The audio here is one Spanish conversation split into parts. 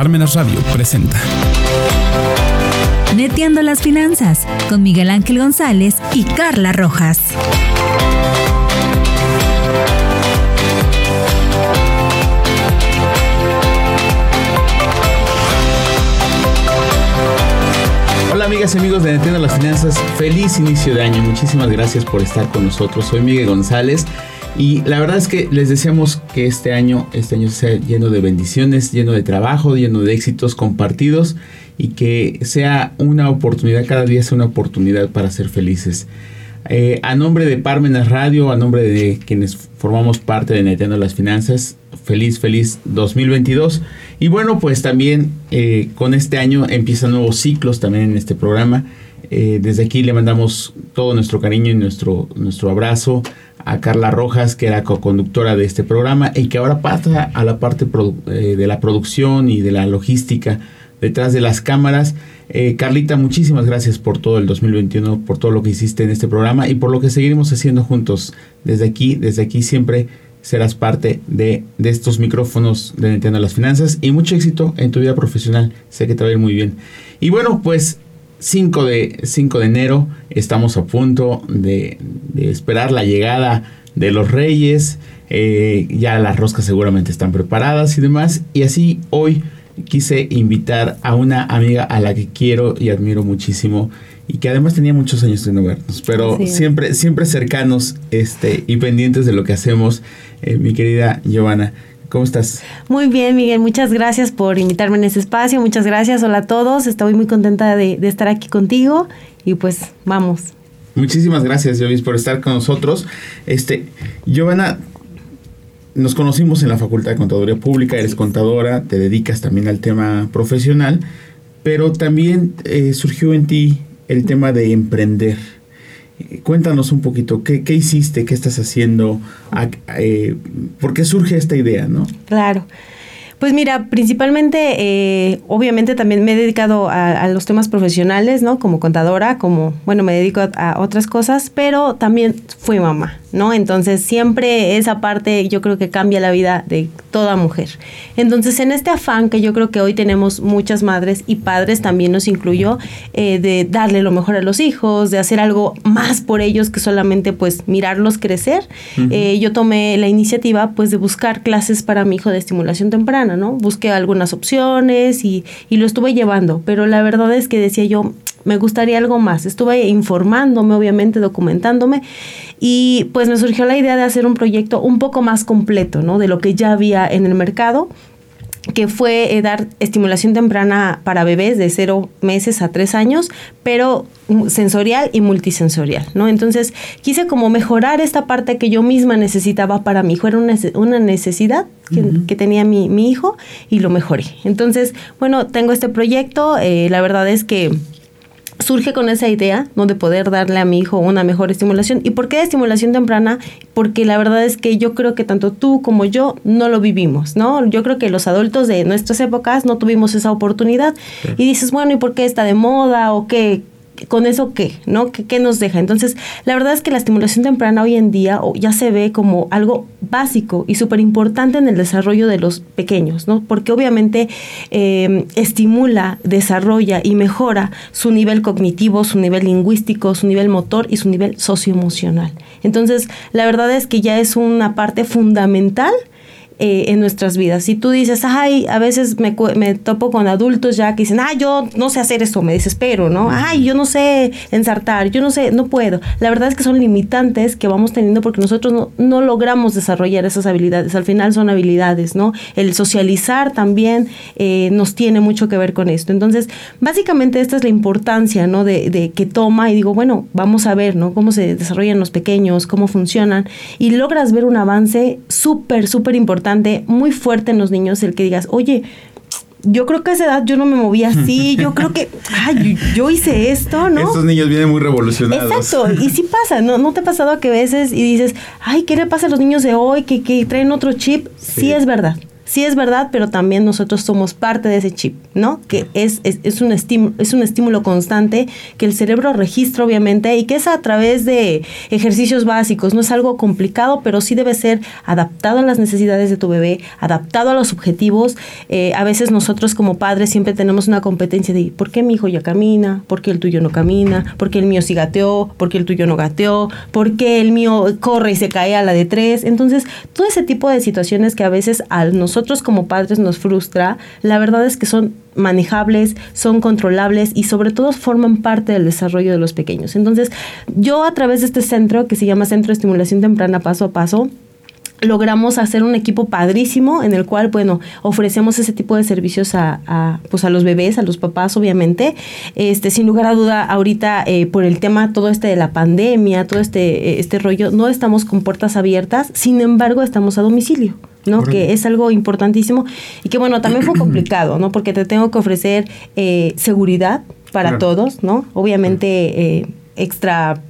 Parmenas Radio presenta. Neteando las finanzas con Miguel Ángel González y Carla Rojas. Hola amigas y amigos de Neteando las Finanzas, feliz inicio de año, muchísimas gracias por estar con nosotros, soy Miguel González y la verdad es que les deseamos que este año, este año sea lleno de bendiciones, lleno de trabajo, lleno de éxitos compartidos y que sea una oportunidad, cada día sea una oportunidad para ser felices. Eh, a nombre de Parmenas Radio, a nombre de quienes formamos parte de Neteando las Finanzas, feliz, feliz 2022. Y bueno, pues también eh, con este año empiezan nuevos ciclos también en este programa. Eh, desde aquí le mandamos todo nuestro cariño y nuestro, nuestro abrazo a Carla Rojas, que era co-conductora de este programa y que ahora pasa a la parte eh, de la producción y de la logística detrás de las cámaras. Eh, Carlita, muchísimas gracias por todo el 2021, por todo lo que hiciste en este programa y por lo que seguiremos haciendo juntos. Desde aquí, desde aquí siempre serás parte de, de estos micrófonos de Nintendo las Finanzas y mucho éxito en tu vida profesional. Sé que te va a ir muy bien. Y bueno, pues 5 de, 5 de enero, estamos a punto de, esperar la llegada de los reyes, eh, ya las roscas seguramente están preparadas y demás, y así hoy quise invitar a una amiga a la que quiero y admiro muchísimo y que además tenía muchos años de no vernos, pero siempre, siempre cercanos este, y pendientes de lo que hacemos, eh, mi querida Giovanna. ¿Cómo estás? Muy bien, Miguel. Muchas gracias por invitarme en este espacio. Muchas gracias. Hola a todos. Estoy muy contenta de, estar aquí contigo y pues vamos. Muchísimas gracias, Jovis, por estar con nosotros. Este, Giovanna, nos conocimos en la Facultad de Contaduría Pública, eres contadora, te dedicas también al tema profesional, pero también eh, surgió en ti el tema de emprender. Cuéntanos un poquito, ¿qué, hiciste? ¿Qué estás haciendo? Eh, ¿Por qué surge esta idea? ¿no? Claro. Pues mira, principalmente, eh, obviamente también me he dedicado a, los temas profesionales, ¿no? Como contadora, como, bueno, me dedico a, otras cosas, pero también fui mamá, ¿no? Entonces siempre esa parte yo creo que cambia la vida de toda mujer. Entonces en este afán que yo creo que hoy tenemos muchas madres y padres, también nos incluyó, eh, de darle lo mejor a los hijos, de hacer algo más por ellos que solamente pues mirarlos crecer, eh, yo tomé la iniciativa pues de buscar clases para mi hijo de estimulación temprana ¿no? Busqué algunas opciones y, y lo estuve llevando, pero la verdad es que decía yo, me gustaría algo más. Estuve informándome, obviamente, documentándome y pues me surgió la idea de hacer un proyecto un poco más completo, ¿no? De lo que ya había en el mercado que fue eh, dar estimulación temprana para bebés de cero meses a tres años, pero sensorial y multisensorial, ¿no? Entonces quise como mejorar esta parte que yo misma necesitaba para mi hijo, era una, necesidad que, tenía mi, mi, hijo y lo mejoré. Entonces, bueno, tengo este proyecto, eh, la verdad es que surge con esa idea, ¿no? De poder darle a mi hijo una mejor estimulación. ¿Y por qué estimulación temprana? Porque la verdad es que yo creo que tanto tú como yo no lo vivimos, ¿no? Yo creo que los adultos de nuestras épocas no tuvimos esa oportunidad. Y dices, bueno, ¿y por qué está de moda? ¿O qué? Con eso qué, ¿no? ¿Qué, nos deja? Entonces, la verdad es que la estimulación temprana hoy en día ya se ve como algo básico y súper importante en el desarrollo de los pequeños, ¿no? Porque obviamente em, estimula, desarrolla y mejora su nivel cognitivo, su nivel lingüístico, su nivel motor y su nivel socioemocional. Entonces, la verdad es que ya es una parte fundamental eh, en nuestras vidas. Si tú dices, ay, a veces me, me, topo con adultos ya que dicen, ay, yo no sé hacer esto, me desespero, ¿no? Ay, yo no sé ensartar, yo no sé, no puedo. La verdad es que son limitantes que vamos teniendo porque nosotros no, no logramos desarrollar esas habilidades. Al final son habilidades, ¿no? El socializar también eh, nos tiene mucho que ver con esto. Entonces, básicamente esta es la importancia, ¿no? De, de que toma y digo, bueno, vamos a ver, ¿no? Cómo se desarrollan los pequeños, cómo funcionan y logras ver un avance súper, súper importante muy fuerte en los niños el que digas, oye, yo creo que a esa edad yo no me movía así, yo creo que, ay, yo hice esto, ¿no? Estos niños vienen muy revolucionados. Exacto, y sí pasa, ¿no? ¿No te ha pasado que veces y dices, ay, ¿qué le pasa a los niños de hoy que, que traen otro chip? Sí. es verdad, Sí es verdad, pero también nosotros somos parte de ese chip, ¿no? Que es, es, un, estímulo, es un estímulo constante que el cerebro registra, obviamente, y que es a través de ejercicios básicos. No es algo complicado, pero sí debe ser adaptado a las necesidades de tu bebé, adaptado a los objetivos. Eh, a veces nosotros como padres siempre tenemos una competencia de ¿por qué mi hijo ya camina? ¿Por qué el tuyo no camina? ¿Por qué el mío sí gateó? ¿Por qué el tuyo no gateó? ¿Por qué el mío corre y se cae a la de tres? Entonces, todo ese tipo de situaciones que a veces a nosotros como padres nos frustra, la verdad es que son manejables, son controlables y sobre todo forman parte del desarrollo de los pequeños. Entonces, yo a través de este centro que se llama Centro de Estimulación Temprana Paso a Paso, logramos hacer un equipo padrísimo en el cual, bueno, ofrecemos ese tipo de servicios a, pues a los bebés, a los papás, obviamente. Este, sin lugar a duda, ahorita eh, por el tema todo este de la pandemia, todo este, este rollo, no estamos con puertas abiertas, sin embargo, estamos a domicilio. ¿No? Que es algo importantísimo y que bueno, también fue complicado, ¿no? Porque te tengo que ofrecer eh, seguridad para todos, ¿no? Obviamente eh, extra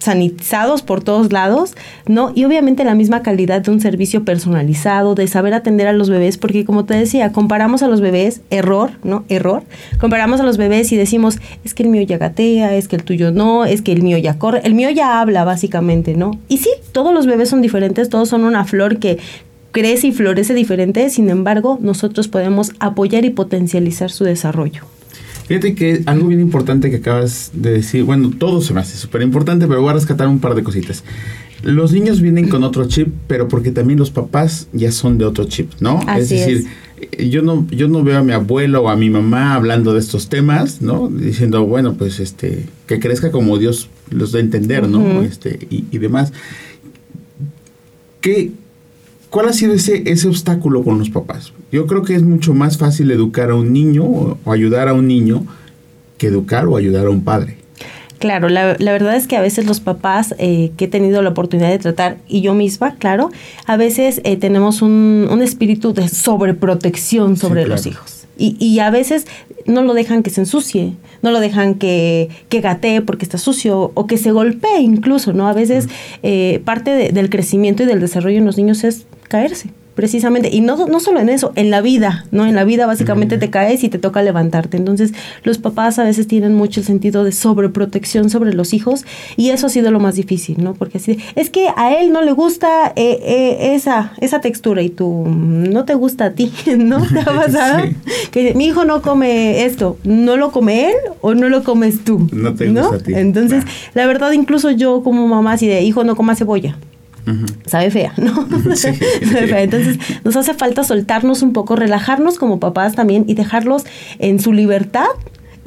sanitizados por todos lados, ¿no? Y obviamente la misma calidad de un servicio personalizado, de saber atender a los bebés, porque como te decía, comparamos a los bebés, error, ¿no? Error. Comparamos a los bebés y decimos, es que el mío ya gatea, es que el tuyo no, es que el mío ya corre, el mío ya habla básicamente, ¿no? Y sí, todos los bebés son diferentes, todos son una flor que crece y florece diferente, sin embargo, nosotros podemos apoyar y potencializar su desarrollo. Fíjate que algo bien importante que acabas de decir, bueno, todo se me hace súper importante, pero voy a rescatar un par de cositas. Los niños vienen con otro chip, pero porque también los papás ya son de otro chip, ¿no? es decir, yo no yo no veo a mi abuelo o a mi mamá hablando de estos temas, ¿no? Diciendo, bueno, pues este que crezca como Dios los da a entender, ¿no? Este y, y demás. ¿Qué, ¿Cuál ha sido ese, ese obstáculo con los papás? Yo creo que es mucho más fácil educar a un niño o, ayudar a un niño que educar o ayudar a un padre. Claro, la, verdad es que a veces los papás eh, que he tenido la oportunidad de tratar, y yo misma, claro, a veces eh, tenemos un, un, espíritu de sobreprotección sobre los hijos. Y, y, a veces no lo dejan que se ensucie, no lo dejan que, que gatee porque está sucio o que se golpee incluso, ¿no? A veces eh, parte del crecimiento y del desarrollo en los niños es caerse precisamente, y no, no solo en eso, en la vida, ¿no? En la vida básicamente te caes y te toca levantarte. Entonces, los papás a veces tienen mucho el sentido de sobreprotección sobre los hijos y eso ha sido lo más difícil, ¿no? Porque así, es que a él no le gusta eh, eh, esa, esa textura y tú no te gusta a ti, ¿no? ¿Te ha pasado? Que mi hijo no come esto, ¿no lo come él o no lo comes tú? No te gusta a ti. Entonces, la verdad, incluso yo como mamá, así de hijo no coma cebolla sabe fea, ¿no? Entonces nos hace falta soltarnos un poco, relajarnos como papás también y dejarlos en su libertad.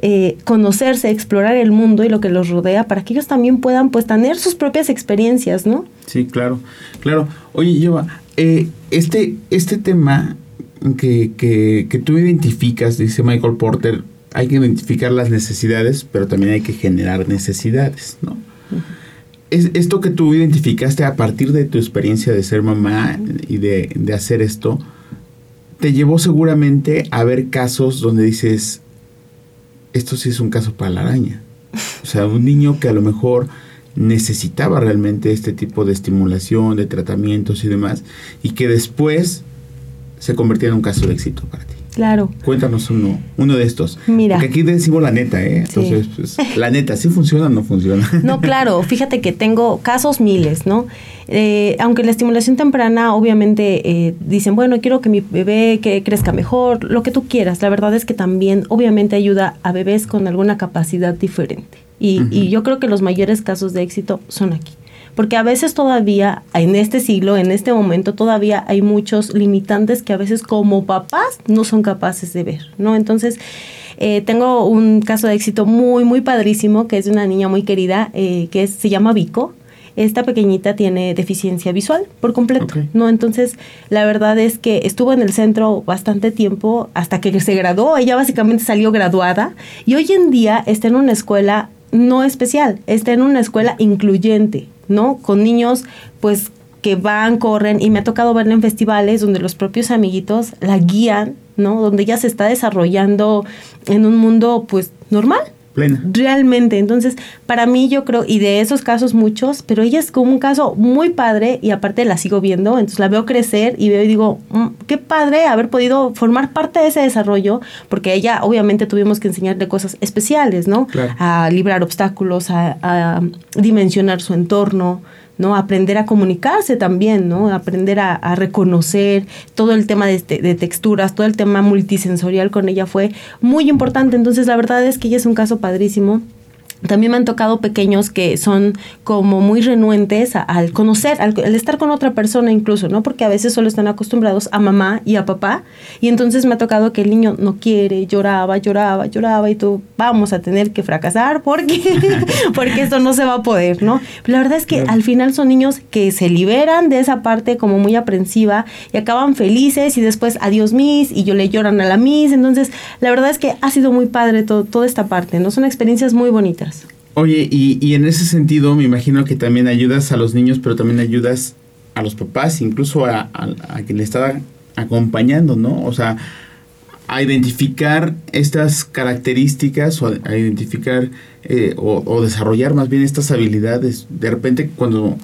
Eh, conocerse, explorar el mundo y lo que los rodea para que ellos también puedan pues tener sus propias experiencias, ¿no? Sí, claro, claro. Oye, Lleva, eh, este, este tema que, que, que tú identificas, dice Michael Porter, hay que identificar las necesidades, pero también hay que generar necesidades, ¿no? Es, esto que tú identificaste a partir de tu experiencia de ser mamá y de, hacer esto, te llevó seguramente a ver casos donde dices, esto sí es un caso para la araña. O sea, un niño que a lo mejor necesitaba realmente este tipo de estimulación, de tratamientos y demás, y que después se convirtió en un caso de éxito para ti. Claro. Cuéntanos uno, uno de estos. Mira. Porque aquí decimos la neta, ¿eh? Entonces, pues, la neta, ¿sí funciona o no funciona? No, claro. Fíjate que tengo casos miles, ¿no? Eh, aunque la estimulación temprana, obviamente, eh, dicen, bueno, quiero que mi bebé que crezca mejor, lo que tú quieras. La verdad es que también, obviamente, ayuda a bebés con alguna capacidad diferente. Y, y yo creo que los mayores casos de éxito son aquí porque a veces todavía, en este siglo, en este momento, todavía hay muchos limitantes que a veces como papás no son capaces de ver, ¿no? Entonces, eh, tengo un caso de éxito muy, muy padrísimo, que es de una niña muy querida, eh, que se llama Vico. Esta pequeñita tiene deficiencia visual por completo, ¿no? Entonces, la verdad es que estuvo en el centro bastante tiempo hasta que se graduó. Ella básicamente salió graduada y hoy en día está en una escuela no especial, está en una escuela incluyente, ¿no? Con niños, pues que van, corren, y me ha tocado verla en festivales donde los propios amiguitos la guían, ¿no? Donde ella se está desarrollando en un mundo, pues, normal, plena. Realmente, entonces, para mí yo creo, y de esos casos muchos, pero ella es como un caso muy padre y aparte la sigo viendo, entonces la veo crecer y veo y digo, mm, qué padre haber podido formar parte de ese desarrollo, porque ella obviamente tuvimos que enseñarle cosas especiales, ¿no? A librar obstáculos, a, a dimensionar su entorno, ¿no? Aprender a comunicarse también, ¿no? Aprender a, reconocer todo el tema de, de, texturas, todo el tema multisensorial con ella fue muy importante. Entonces, la verdad es que ella es un caso padrísimo. También me han tocado pequeños que son como muy renuentes al conocer, al, estar con otra persona incluso, ¿no? Porque a veces solo están acostumbrados a mamá y a papá. Y entonces me ha tocado que el niño no quiere, lloraba, lloraba, lloraba y tú vamos a tener que fracasar porque, porque esto no se va a poder, ¿no? la verdad es que al final son niños que se liberan de esa parte como muy aprensiva y acaban felices y después adiós mis y yo le lloran a la mis. Entonces la verdad es que ha sido muy padre todo, toda esta parte, ¿no? Son experiencias muy bonitas. Oye, y, y, en ese sentido me imagino que también ayudas a los niños, pero también ayudas a los papás, incluso a, a, quien le está acompañando, ¿no? O sea, a identificar estas características o a, identificar eh, o, desarrollar más bien estas habilidades. De repente cuando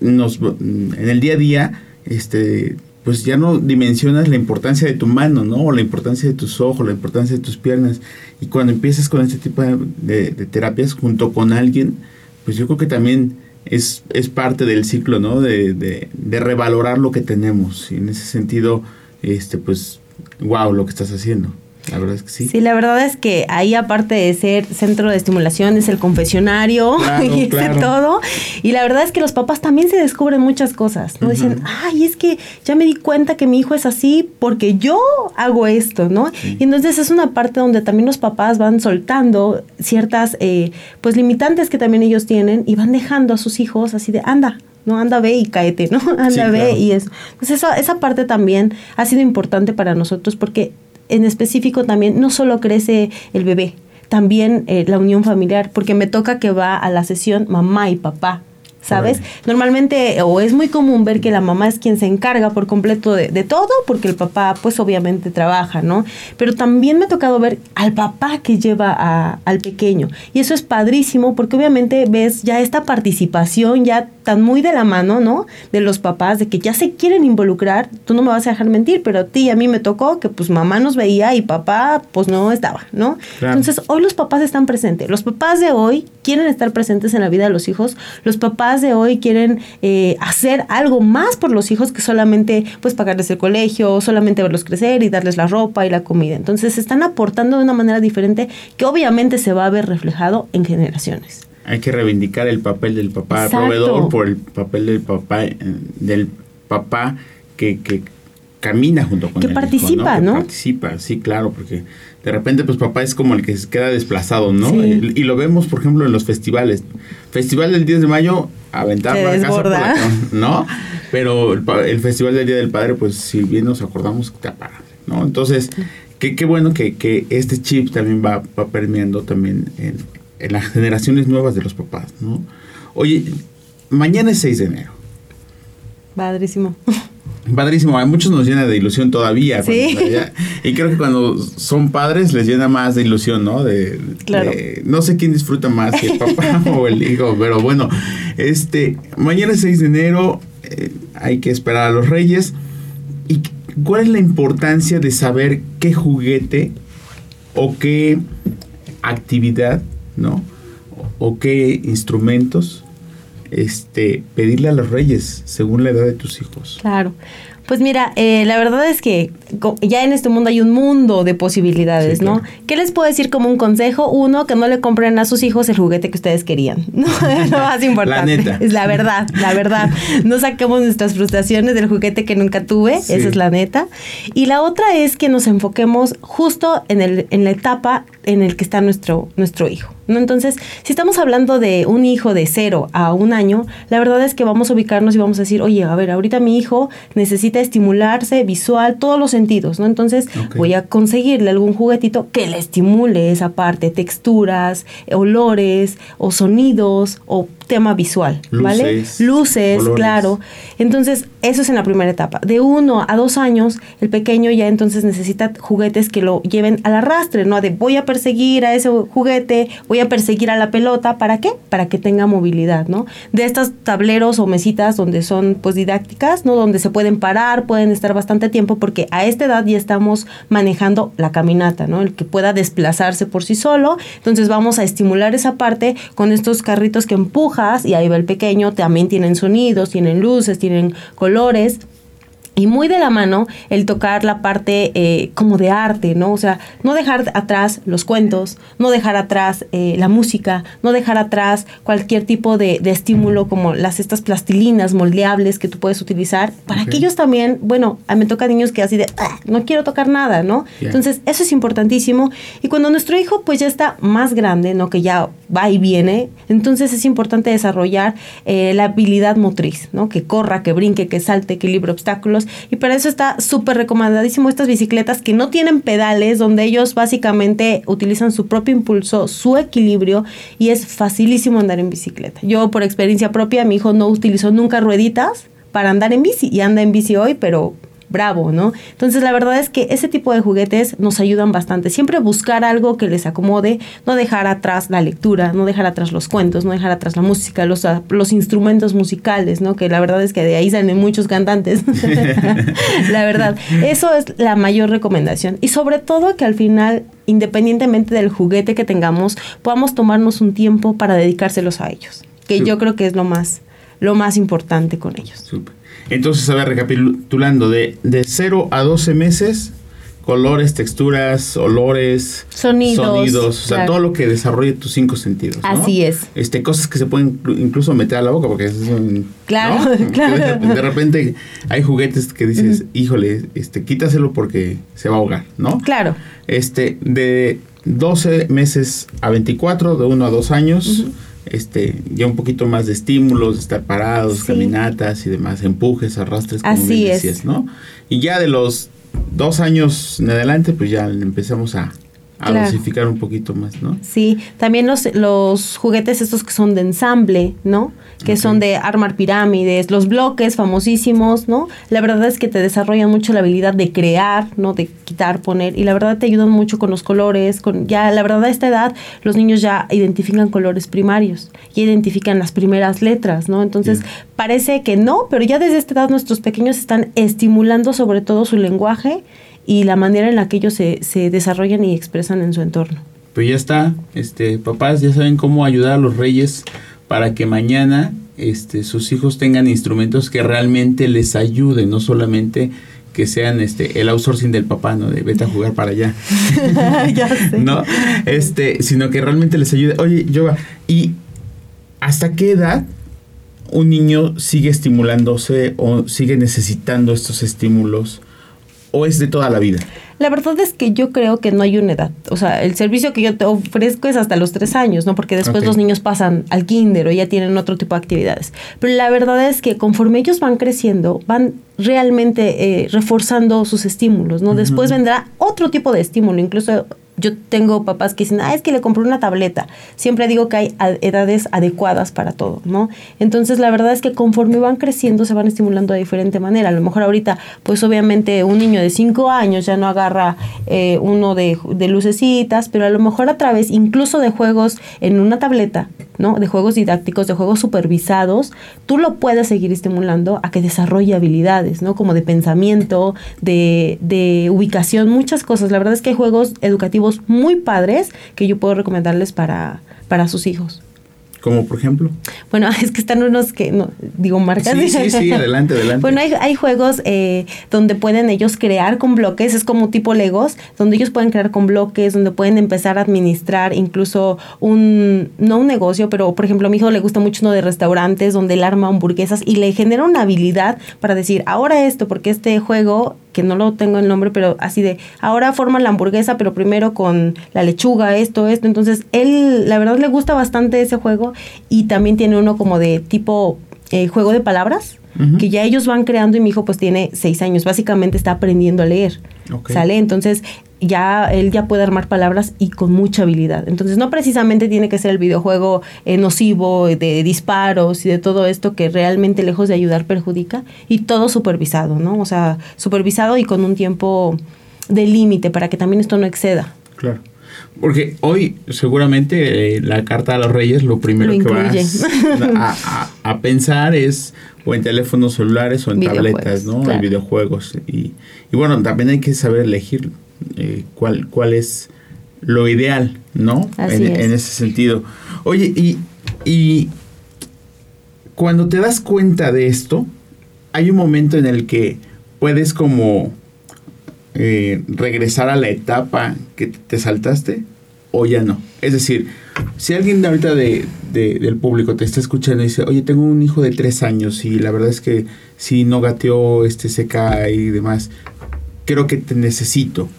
nos en el día a día este pues ya no dimensionas la importancia de tu mano, ¿no? O la importancia de tus ojos, la importancia de tus piernas. Y cuando empiezas con este tipo de, terapias junto con alguien, pues yo creo que también es, es parte del ciclo, ¿no? De, de, de revalorar lo que tenemos. Y en ese sentido, este, pues, wow, lo que estás haciendo. La verdad es que sí. Sí, la verdad es que ahí aparte de ser centro de estimulación es el confesionario y ese todo. Y la verdad es que los papás también se descubren muchas cosas, ¿no? Dicen, ay, es que ya me di cuenta que mi hijo es así porque yo hago esto, ¿no? Y entonces es una parte donde también los papás van soltando ciertas, eh, pues, limitantes que también ellos tienen y van dejando a sus hijos así de, anda, no anda ve y caete, ¿no? Anda ve y eso. Entonces esa, esa parte también ha sido importante para nosotros porque en específico también no solo crece el bebé, también eh, la unión familiar, porque me toca que va a la sesión mamá y papá. ¿Sabes? Normalmente, o es muy común ver que la mamá es quien se encarga por completo de, de, todo, porque el papá, pues obviamente trabaja, ¿no? Pero también me ha tocado ver al papá que lleva a, al pequeño. Y eso es padrísimo, porque obviamente ves ya esta participación ya tan muy de la mano, ¿no? De los papás, de que ya se quieren involucrar. Tú no me vas a dejar mentir, pero a ti a mí me tocó que pues mamá nos veía y papá pues no estaba, ¿no? Entonces, hoy los papás están presentes. Los papás de hoy quieren estar presentes en la vida de los hijos. Los papás de hoy quieren eh, hacer algo más por los hijos que solamente pues pagarles el colegio, solamente verlos crecer y darles la ropa y la comida. Entonces están aportando de una manera diferente que obviamente se va a ver reflejado en generaciones. Hay que reivindicar el papel del papá proveedor por el papel del papá eh, del papá que, que camina junto con que participa, ¿no? Que participa, sí, claro, porque de repente pues papá es como el que se queda desplazado, ¿no? Y, lo vemos, por ejemplo, en los festivales. Festival del 10 de mayo, aventar la casa por la, ¿no? Pero el, Festival del Día del Padre, pues si bien nos acordamos, te apaga, ¿no? Entonces, qué, qué bueno que, que, este chip también va, va permeando también en, en las generaciones nuevas de los papás, ¿no? Oye, mañana es 6 de enero. Padrísimo. Padrísimo, a muchos nos llena de ilusión todavía. ¿Sí? y creo que cuando son padres les llena más de ilusión, ¿no? De, claro. no sé quién disfruta más, si el papá o el hijo, pero bueno, este, mañana es 6 de enero, eh, hay que esperar a los reyes. ¿Y cuál es la importancia de saber qué juguete o qué actividad, ¿no? O qué instrumentos este, pedirle a los reyes según la edad de tus hijos. Claro. Pues mira, eh, la verdad es que ya en este mundo hay un mundo de posibilidades, ¿no? ¿Qué les puedo decir como un consejo? Uno, que no le compren a sus hijos el juguete que ustedes querían. ¿no? Es lo más importante. La neta. Es la verdad, la verdad. No saquemos nuestras frustraciones del juguete que nunca tuve, esa es la neta. Y la otra es que nos enfoquemos justo en, el, en la etapa en el que está nuestro, nuestro hijo. ¿no? Entonces, si estamos hablando de un hijo de cero a un año, la verdad es que vamos a ubicarnos y vamos a decir, oye, a ver, ahorita mi hijo necesita estimularse visual, todos los sentidos, ¿no? Entonces, voy a conseguirle algún juguetito que le estimule esa parte, texturas, olores o sonidos o tema visual, ¿vale? Luces, Luces, colores. claro. Entonces, eso es en la primera etapa. De uno a dos años, el pequeño ya entonces necesita juguetes que lo lleven al arrastre, ¿no? De voy a perseguir a ese juguete, voy a perseguir a la pelota, ¿para qué? Para que tenga movilidad, ¿no? De estos tableros o mesitas donde son pues didácticas, ¿no? Donde se pueden parar, pueden estar bastante tiempo porque a esta edad ya estamos manejando la caminata, ¿no? El que pueda desplazarse por sí solo. Entonces vamos a estimular esa parte con estos carritos que y ahí va el pequeño, también tienen sonidos, tienen luces, tienen colores. Y muy de la mano el tocar la parte eh, como de arte, ¿no? O sea, no dejar atrás los cuentos, no dejar atrás eh, la música, no dejar atrás cualquier tipo de, de estímulo como las estas plastilinas moldeables que tú puedes utilizar para Ok. que ellos también, bueno, a mí me toca niños que así de, "Ah, no quiero tocar nada, ¿no? Entonces, eso es importantísimo. Y cuando nuestro hijo pues ya está más grande, ¿no? Que ya va y viene, entonces es importante desarrollar eh, la habilidad motriz, ¿no? Que corra, que brinque, que salte, que libre obstáculos. Y para eso está súper recomendadísimo estas bicicletas que no tienen pedales, donde ellos básicamente utilizan su propio impulso, su equilibrio, y es facilísimo andar en bicicleta. Yo por experiencia propia, mi hijo no utilizó nunca rueditas para andar en bici y anda en bici hoy, pero bravo, ¿no? Entonces la verdad es que ese tipo de juguetes nos ayudan bastante. Siempre buscar algo que les acomode, no dejar atrás la lectura, no dejar atrás los cuentos, no dejar atrás la música, los, ah, los instrumentos musicales, ¿no? Que la verdad es que de ahí salen muchos cantantes. la verdad, eso es la mayor recomendación. Y sobre todo que al final, independientemente del juguete que tengamos, podamos tomarnos un tiempo para dedicárselos a ellos. Que yo creo que es lo más, lo más importante con ellos. Entonces, a ver, recapitulando, de, de 0 a 12 meses, colores, texturas, olores, Sonidos, sonidos, o sea, claro. todo lo que desarrolle tus cinco sentidos. ¿no? Así es. Este, cosas que se pueden inclu- incluso meter a la boca, porque es un- Claro, ¿no? claro. De, de repente hay juguetes que dices, híjole, este, quítaselo porque se va a ahogar, ¿no? Claro. Este, de 12 meses a 24, de 1 a 2 años, este, ya un poquito más de estímulos, estar parados, Sí. caminatas y demás, empujes, arrastres, como Así bien es. decías, ¿no? Y ya de los dos años en adelante, pues ya empezamos a, a Claro. dosificar un poquito más, ¿no? Sí, también los, los juguetes estos que son de ensamble, ¿no? Que son de armar pirámides, los bloques famosísimos, ¿no? La verdad es que te desarrollan mucho la habilidad de crear, ¿no? De quitar, poner, y la verdad te ayudan mucho con los colores, con ya, la verdad a esta edad los niños ya identifican colores primarios, ya identifican las primeras letras, ¿no? Entonces parece que no, pero ya desde esta edad nuestros pequeños están estimulando sobre todo su lenguaje y la manera en la que ellos se, se desarrollan y expresan en su entorno. Pues ya está, este, papás ya saben cómo ayudar a los reyes para que mañana este, sus hijos tengan instrumentos que realmente les ayuden, no solamente que sean este el outsourcing del papá, ¿no? De vete a jugar para allá. ya sé. ¿No? Este, sino que realmente les ayude. Oye, Yoga, ¿y hasta qué edad un niño sigue estimulándose o sigue necesitando estos estímulos? ¿O es de toda la vida? La verdad es que yo creo que no hay una edad. O sea, el servicio que yo te ofrezco es hasta los tres años, ¿no? Porque después los niños pasan al kinder o ya tienen otro tipo de actividades. Pero la verdad es que conforme ellos van creciendo, van realmente eh, reforzando sus estímulos, ¿no? Después vendrá otro tipo de estímulo. Incluso yo tengo papás que dicen, ah, es que le compré una tableta. Siempre digo que hay edades adecuadas para todo, ¿no? Entonces, la verdad es que conforme van creciendo, se van estimulando de diferente manera. A lo mejor ahorita, pues obviamente un niño de 5 años ya no agarra eh, uno de, de lucecitas, pero a lo mejor a través incluso de juegos en una tableta, ¿no? De juegos didácticos, de juegos supervisados, tú lo puedes seguir estimulando a que desarrolle habilidades, ¿no? Como de pensamiento, de, de ubicación, muchas cosas. La verdad es que hay juegos educativos muy padres que yo puedo recomendarles para, para sus hijos. Como por ejemplo. Bueno, es que están unos que, no, digo marcas. Sí, sí, sí, adelante, adelante. Bueno, hay, hay juegos eh, donde pueden ellos crear con bloques, es como tipo Legos, donde ellos pueden crear con bloques, donde pueden empezar a administrar incluso un, no un negocio, pero por ejemplo a mi hijo le gusta mucho uno de restaurantes, donde él arma hamburguesas y le genera una habilidad para decir, ahora esto, porque este juego que no lo tengo el nombre, pero así de, ahora forma la hamburguesa, pero primero con la lechuga, esto, esto. Entonces, él, la verdad, le gusta bastante ese juego y también tiene uno como de tipo eh, juego de palabras, que ya ellos van creando y mi hijo pues tiene seis años, básicamente está aprendiendo a leer. ¿Sale? Entonces, ya él ya puede armar palabras y con mucha habilidad. Entonces no precisamente tiene que ser el videojuego eh, nocivo de disparos y de todo esto que realmente lejos de ayudar perjudica y todo supervisado, ¿no? O sea, supervisado y con un tiempo de límite para que también esto no exceda. Claro. Porque hoy seguramente eh, la carta a los reyes lo primero que vas a, pensar es o en teléfonos celulares o en tabletas, ¿no? En videojuegos. Y, y, bueno, también hay que saber elegir eh, cuál, cuál es lo ideal, ¿no? En, en, ese sentido. Oye, y, y cuando te das cuenta de esto, hay un momento en el que puedes como eh, regresar a la etapa que te saltaste o ya no. Es decir, si alguien de ahorita de, del público te está escuchando y dice, oye, tengo un hijo de tres años y la verdad es que si no gateó, este, se cae y demás, creo que te necesito.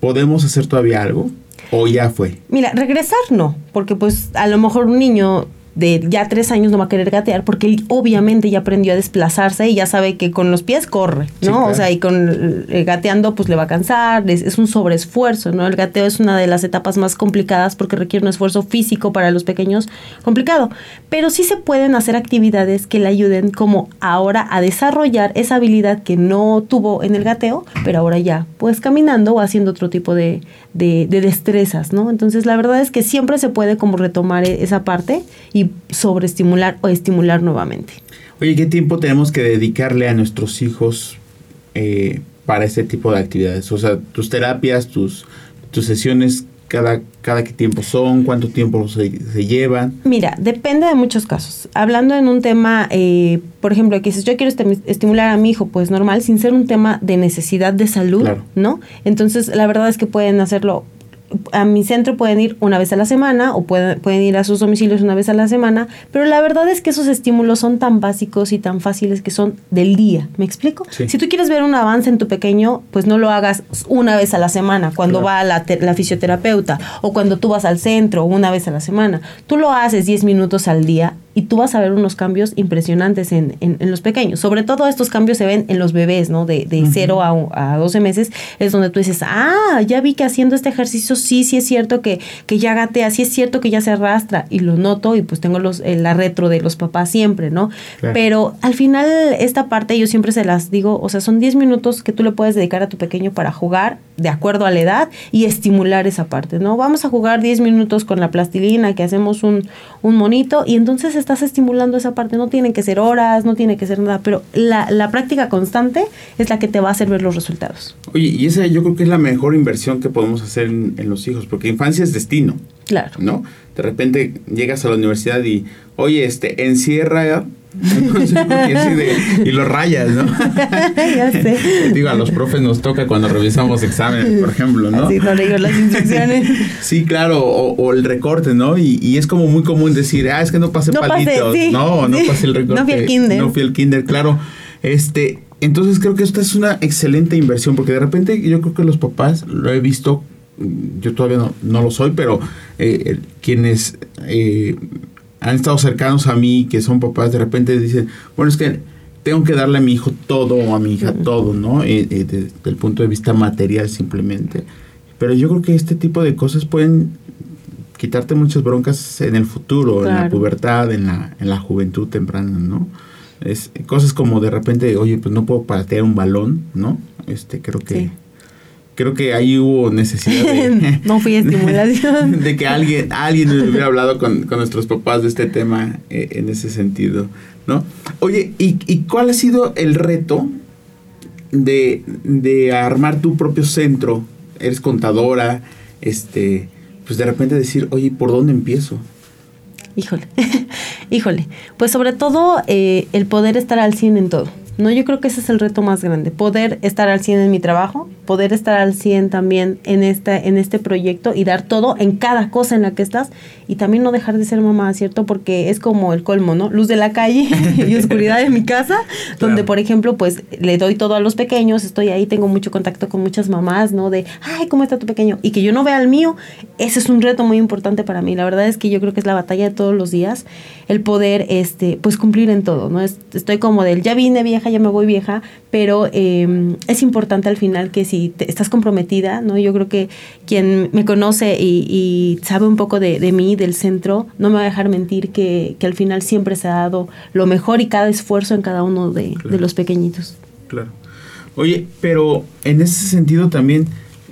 ¿Podemos hacer todavía algo? ¿O ya fue? Mira, regresar no, porque pues a lo mejor un niño de ya tres años no va a querer gatear porque él obviamente ya aprendió a desplazarse y ya sabe que con los pies corre, ¿no? O sea, y con eh, gateando pues le va a cansar, es, un sobreesfuerzo, ¿no? El gateo es una de las etapas más complicadas porque requiere un esfuerzo físico para los pequeños complicado, pero sí se pueden hacer actividades que le ayuden como ahora a desarrollar esa habilidad que no tuvo en el gateo, pero ahora ya pues caminando o haciendo otro tipo de, de, de destrezas, ¿no? Entonces la verdad es que siempre se puede como retomar e, esa parte y sobreestimular o estimular nuevamente. Oye, ¿qué tiempo tenemos que dedicarle a nuestros hijos eh, para este tipo de actividades? O sea, tus terapias, tus, tus sesiones, cada, cada qué tiempo son, cuánto tiempo se, llevan. Mira, depende de muchos casos. Hablando en un tema, eh, por ejemplo, que dices, yo quiero estimular a mi hijo, pues normal, sin ser un tema de necesidad de salud, ¿no? Entonces, la verdad es que pueden hacerlo a mi centro pueden ir una vez a la semana o pueden, pueden ir a sus domicilios una vez a la semana, pero la verdad es que esos estímulos son tan básicos y tan fáciles que son del día. ¿Me explico? Si tú quieres ver un avance en tu pequeño, pues no lo hagas una vez a la semana, cuando va la, la fisioterapeuta o cuando tú vas al centro una vez a la semana. Tú lo haces 10 minutos al día y tú vas a ver unos cambios impresionantes en, en, los pequeños. Sobre todo estos cambios se ven en los bebés, ¿no? De, de 0 a, a 12 meses, es donde tú dices, ah, ya vi que haciendo este ejercicio sí, sí es cierto que, que ya gatea, sí es cierto que ya se arrastra y lo noto y pues tengo los, la retro de los papás siempre, ¿no? Pero al final esta parte yo siempre se las digo, o sea, son 10 minutos que tú le puedes dedicar a tu pequeño para jugar de acuerdo a la edad y estimular esa parte, ¿no? Vamos a jugar 10 minutos con la plastilina, que hacemos un, un monito y entonces estás estimulando esa parte. No tienen que ser horas, no tiene que ser nada, pero la, la práctica constante es la que te va a hacer ver los resultados. Oye, y esa yo creo que es la mejor inversión que podemos hacer en, los hijos, porque infancia es destino. Claro. ¿No? De repente llegas a la universidad y, oye, este, encierra y lo rayas, ¿no? ya sé. Digo, a los profes nos toca cuando revisamos exámenes, por ejemplo, ¿no? Sí, no leí las instrucciones. sí, claro, o, el recorte, ¿no? Y, es como muy común decir, ah, es que no pasé no palitos. no, no pasé el recorte. No fui el kinder. No fui el kinder, claro. Este, entonces creo que esta es una excelente inversión, porque de repente yo creo que los papás, lo he visto, yo todavía no, no lo soy, pero eh, quienes eh, han estado cercanos a mí, que son papás, de repente dicen, bueno, es que tengo que darle a mi hijo todo o a mi hija todo, ¿no? Eh, eh, desde el punto de vista material simplemente. Pero yo creo que este tipo de cosas pueden quitarte muchas broncas en el futuro, en la pubertad, en la, en la juventud temprana, ¿no? Es, cosas como de repente, oye, pues no puedo patear un balón, ¿no? Este, creo que creo que ahí hubo necesidad de... no fui estimulación. De que alguien, alguien hubiera hablado con, nuestros papás de este tema eh, en ese sentido, ¿no? Oye, ¿y, cuál ha sido el reto de, de, armar tu propio centro? Eres contadora, este, pues de repente decir, oye, ¿por dónde empiezo? Híjole, híjole. Pues sobre todo eh, el poder estar al 100 en todo. No, yo creo que ese es el reto más grande, poder estar al 100 en mi trabajo, poder estar al 100 también en, esta, en este proyecto y dar todo en cada cosa en la que estás y también no dejar de ser mamá, ¿cierto? Porque es como el colmo, ¿no? Luz de la calle y oscuridad de mi casa, donde por ejemplo pues le doy todo a los pequeños, estoy ahí, tengo mucho contacto con muchas mamás, ¿no? De, ay, ¿cómo está tu pequeño? Y que yo no vea al mío, ese es un reto muy importante para mí. La verdad es que yo creo que es la batalla de todos los días, el poder, este, pues cumplir en todo, ¿no? estoy como del, ya vine vieja, vieja, ya me voy vieja, pero em, es importante al final que si estás comprometida, ¿no? Yo creo que quien me conoce y, sabe un poco de, de, mí, del centro, no me va a dejar mentir que, que, al final siempre se ha dado lo mejor y cada esfuerzo en cada uno de, de los pequeñitos. Claro. Oye, pero en ese sentido también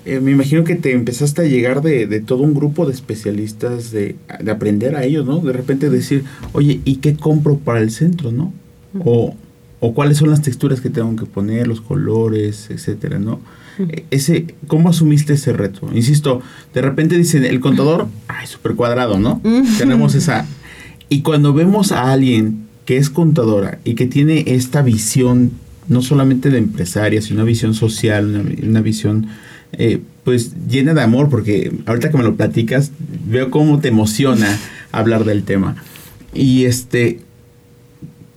eh, me imagino que te empezaste a llegar de, de todo un grupo de especialistas, de, de, aprender a ellos, ¿no? De repente decir, oye, ¿y qué compro para el centro, no? O, o cuáles son las texturas que tengo que poner, los colores, etcétera, ¿no? E, ese, ¿Cómo asumiste ese reto? Insisto, de repente dicen, el contador, ay, súper cuadrado, ¿no? Tenemos esa... Y cuando vemos a alguien que es contadora y que tiene esta visión, no solamente de empresaria, sino una visión social, una, una visión eh, pues llena de amor, porque ahorita que me lo platicas, veo cómo te emociona hablar del tema. Y este,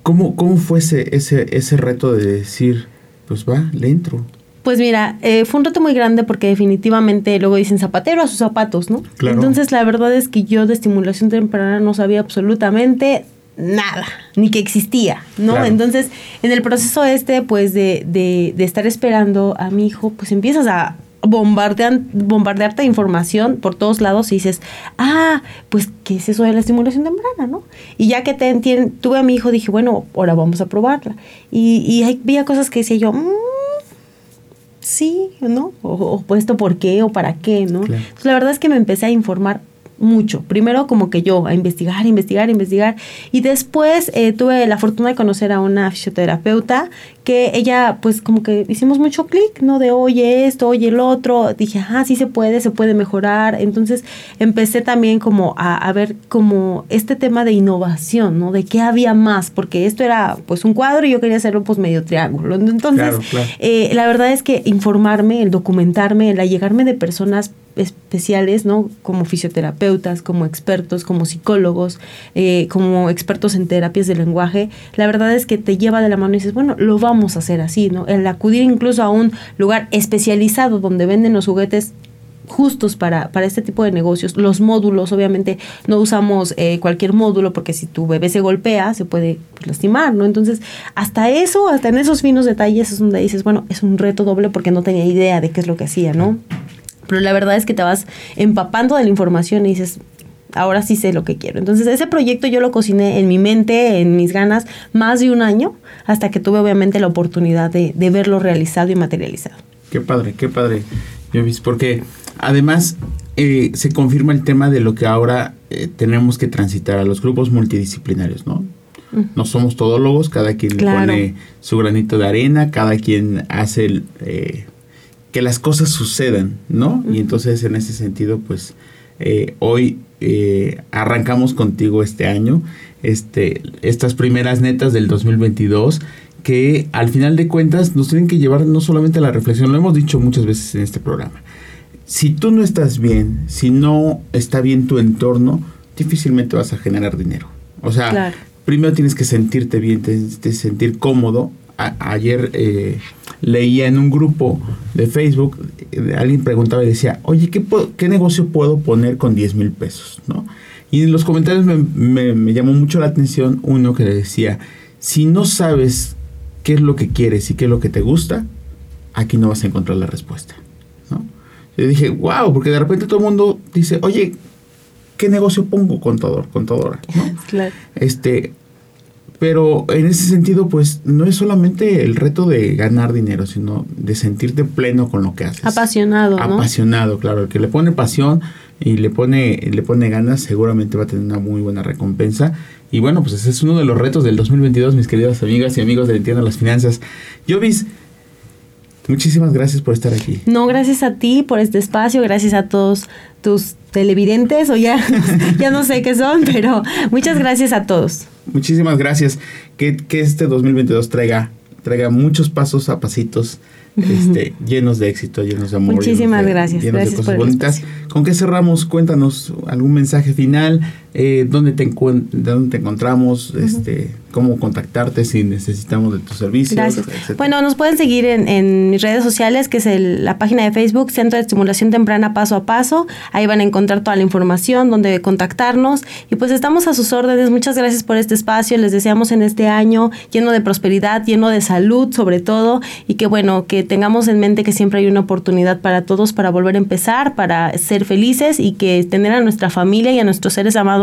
¿cómo, cómo fue ese, ese, reto de decir, pues va, le entro? Pues mira, eh, fue un reto muy grande porque definitivamente luego dicen zapatero a sus zapatos, ¿no? Entonces la verdad es que yo de estimulación temprana no sabía absolutamente nada, ni que existía, ¿no? Entonces, en el proceso este, pues, de, de, de, estar esperando a mi hijo, pues empiezas a bombardean, bombardearte de información por todos lados y dices, ah, pues, ¿qué es eso de la estimulación temprana, no? Y ya que te tuve a mi hijo, dije, bueno, ahora vamos a probarla. Y, y había cosas que decía yo, mmm, sí, ¿no? O, o, puesto por qué o para qué, ¿no? Entonces, la verdad es que me empecé a informar mucho. Primero como que yo, a investigar, investigar, investigar. Y después eh, tuve la fortuna de conocer a una fisioterapeuta que ella, pues como que hicimos mucho clic, ¿no? De oye esto, oye el otro. Dije, ah, sí se puede, se puede mejorar. Entonces empecé también como a, ver como este tema de innovación, ¿no? De qué había más, porque esto era pues un cuadro y yo quería hacerlo pues medio triángulo. Entonces, eh, la verdad es que informarme, el documentarme, el allegarme de personas especiales, ¿no? Como fisioterapeutas, como expertos, como psicólogos, eh, como expertos en terapias de lenguaje, la verdad es que te lleva de la mano y dices, bueno, lo vamos a hacer así, ¿no? El acudir incluso a un lugar especializado donde venden los juguetes justos para, para este tipo de negocios. Los módulos, obviamente, no usamos eh, cualquier módulo porque si tu bebé se golpea, se puede pues, lastimar, ¿no? Entonces, hasta eso, hasta en esos finos detalles es donde dices, bueno, es un reto doble porque no tenía idea de qué es lo que hacía, ¿no? Pero la verdad es que te vas empapando de la información y dices, ahora sí sé lo que quiero. Entonces ese proyecto yo lo cociné en mi mente, en mis ganas, más de un año, hasta que tuve obviamente la oportunidad de, verlo realizado y materializado. Qué padre, qué padre, porque además eh, se confirma el tema de lo que ahora eh, tenemos que transitar a los grupos multidisciplinarios, ¿no? No somos todólogos, cada quien pone su granito de arena, cada quien hace el... Eh, que las cosas sucedan, ¿no? Y entonces en ese sentido, pues eh, hoy eh, arrancamos contigo este año, este, estas primeras netas del 2022 que al final de cuentas nos tienen que llevar no solamente a la reflexión, lo hemos dicho muchas veces en este programa. Si tú no estás bien, si no está bien tu entorno, difícilmente vas a generar dinero. O sea, primero tienes que sentirte bien, tienes que sentir cómodo. ayer eh, leía en un grupo de Facebook, alguien preguntaba y decía, oye, ¿qué, qué negocio puedo poner con 10 mil pesos? ¿no? Y en los comentarios me, llamó mucho la atención uno que decía, si no sabes qué es lo que quieres y qué es lo que te gusta, aquí no vas a encontrar la respuesta. ¿no? Yo dije, wow, porque de repente todo el mundo dice, oye, ¿qué negocio pongo contador, contadora? ¿no? Claro. Este, pero en ese sentido, pues no es solamente el reto de ganar dinero, sino de sentirte pleno con lo que haces. Apasionado, ¿no? Apasionado, claro. El que le pone pasión y le pone, le pone ganas, seguramente va a tener una muy buena recompensa. Y bueno, pues ese es uno de los retos del 2022, mis queridas amigas y amigos de Entiendo las Finanzas. Jovis, muchísimas gracias por estar aquí. No, gracias a ti por este espacio, gracias a todos tus televidentes o ya, ya no sé qué son, pero muchas gracias a todos. Muchísimas gracias. Que, que este 2022 traiga, traiga muchos pasos a pasitos este, llenos de éxito, llenos de amor. Muchísimas gracias. Llenos de cosas bonitas. ¿Con qué cerramos? Cuéntanos algún mensaje final. Eh, dónde, te dónde te encontramos, este, cómo contactarte si necesitamos de tus servicios. Gracias. Bueno, nos pueden seguir en, mis redes sociales, que es la página de Facebook, Centro de Estimulación Temprana Paso a Paso. Ahí van a encontrar toda la información, donde contactarnos. Y pues estamos a sus órdenes. Muchas gracias por este espacio. Les deseamos en este año lleno de prosperidad, lleno de salud sobre todo. Y que bueno, que tengamos en mente que siempre hay una oportunidad para todos para volver a empezar, para ser felices y que tener a nuestra familia y a nuestros seres amados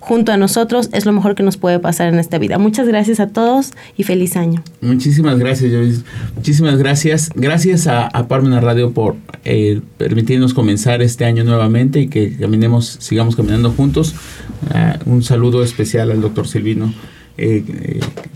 junto a nosotros es lo mejor que nos puede pasar en esta vida. Muchas gracias a todos y feliz año. Muchísimas gracias, Joyce. Muchísimas gracias. Gracias a, a Parmena Radio por eh, permitirnos comenzar este año nuevamente y que caminemos, sigamos caminando juntos. Ah, un saludo especial al doctor Silvino. Eh,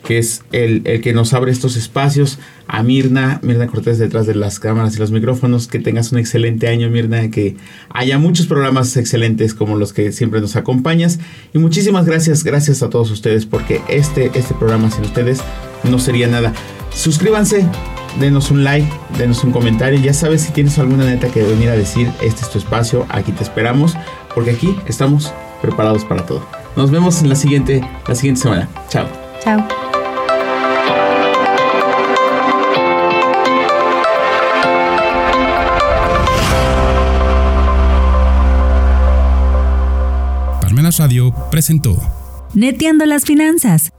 que es el, el, que nos abre estos espacios. A Mirna, Mirna Cortés detrás de las cámaras y los micrófonos. Que tengas un excelente año, Mirna. Que haya muchos programas excelentes como los que siempre nos acompañas. Y muchísimas gracias, gracias a todos ustedes porque este, este programa sin ustedes no sería nada. Suscríbanse, denos un like, denos un comentario. Ya sabes si tienes alguna neta que venir a decir, este es tu espacio, aquí te esperamos, porque aquí estamos preparados para todo. Nos vemos en la siguiente, la siguiente semana. Chao. Chao. Radio presentó Neteando las finanzas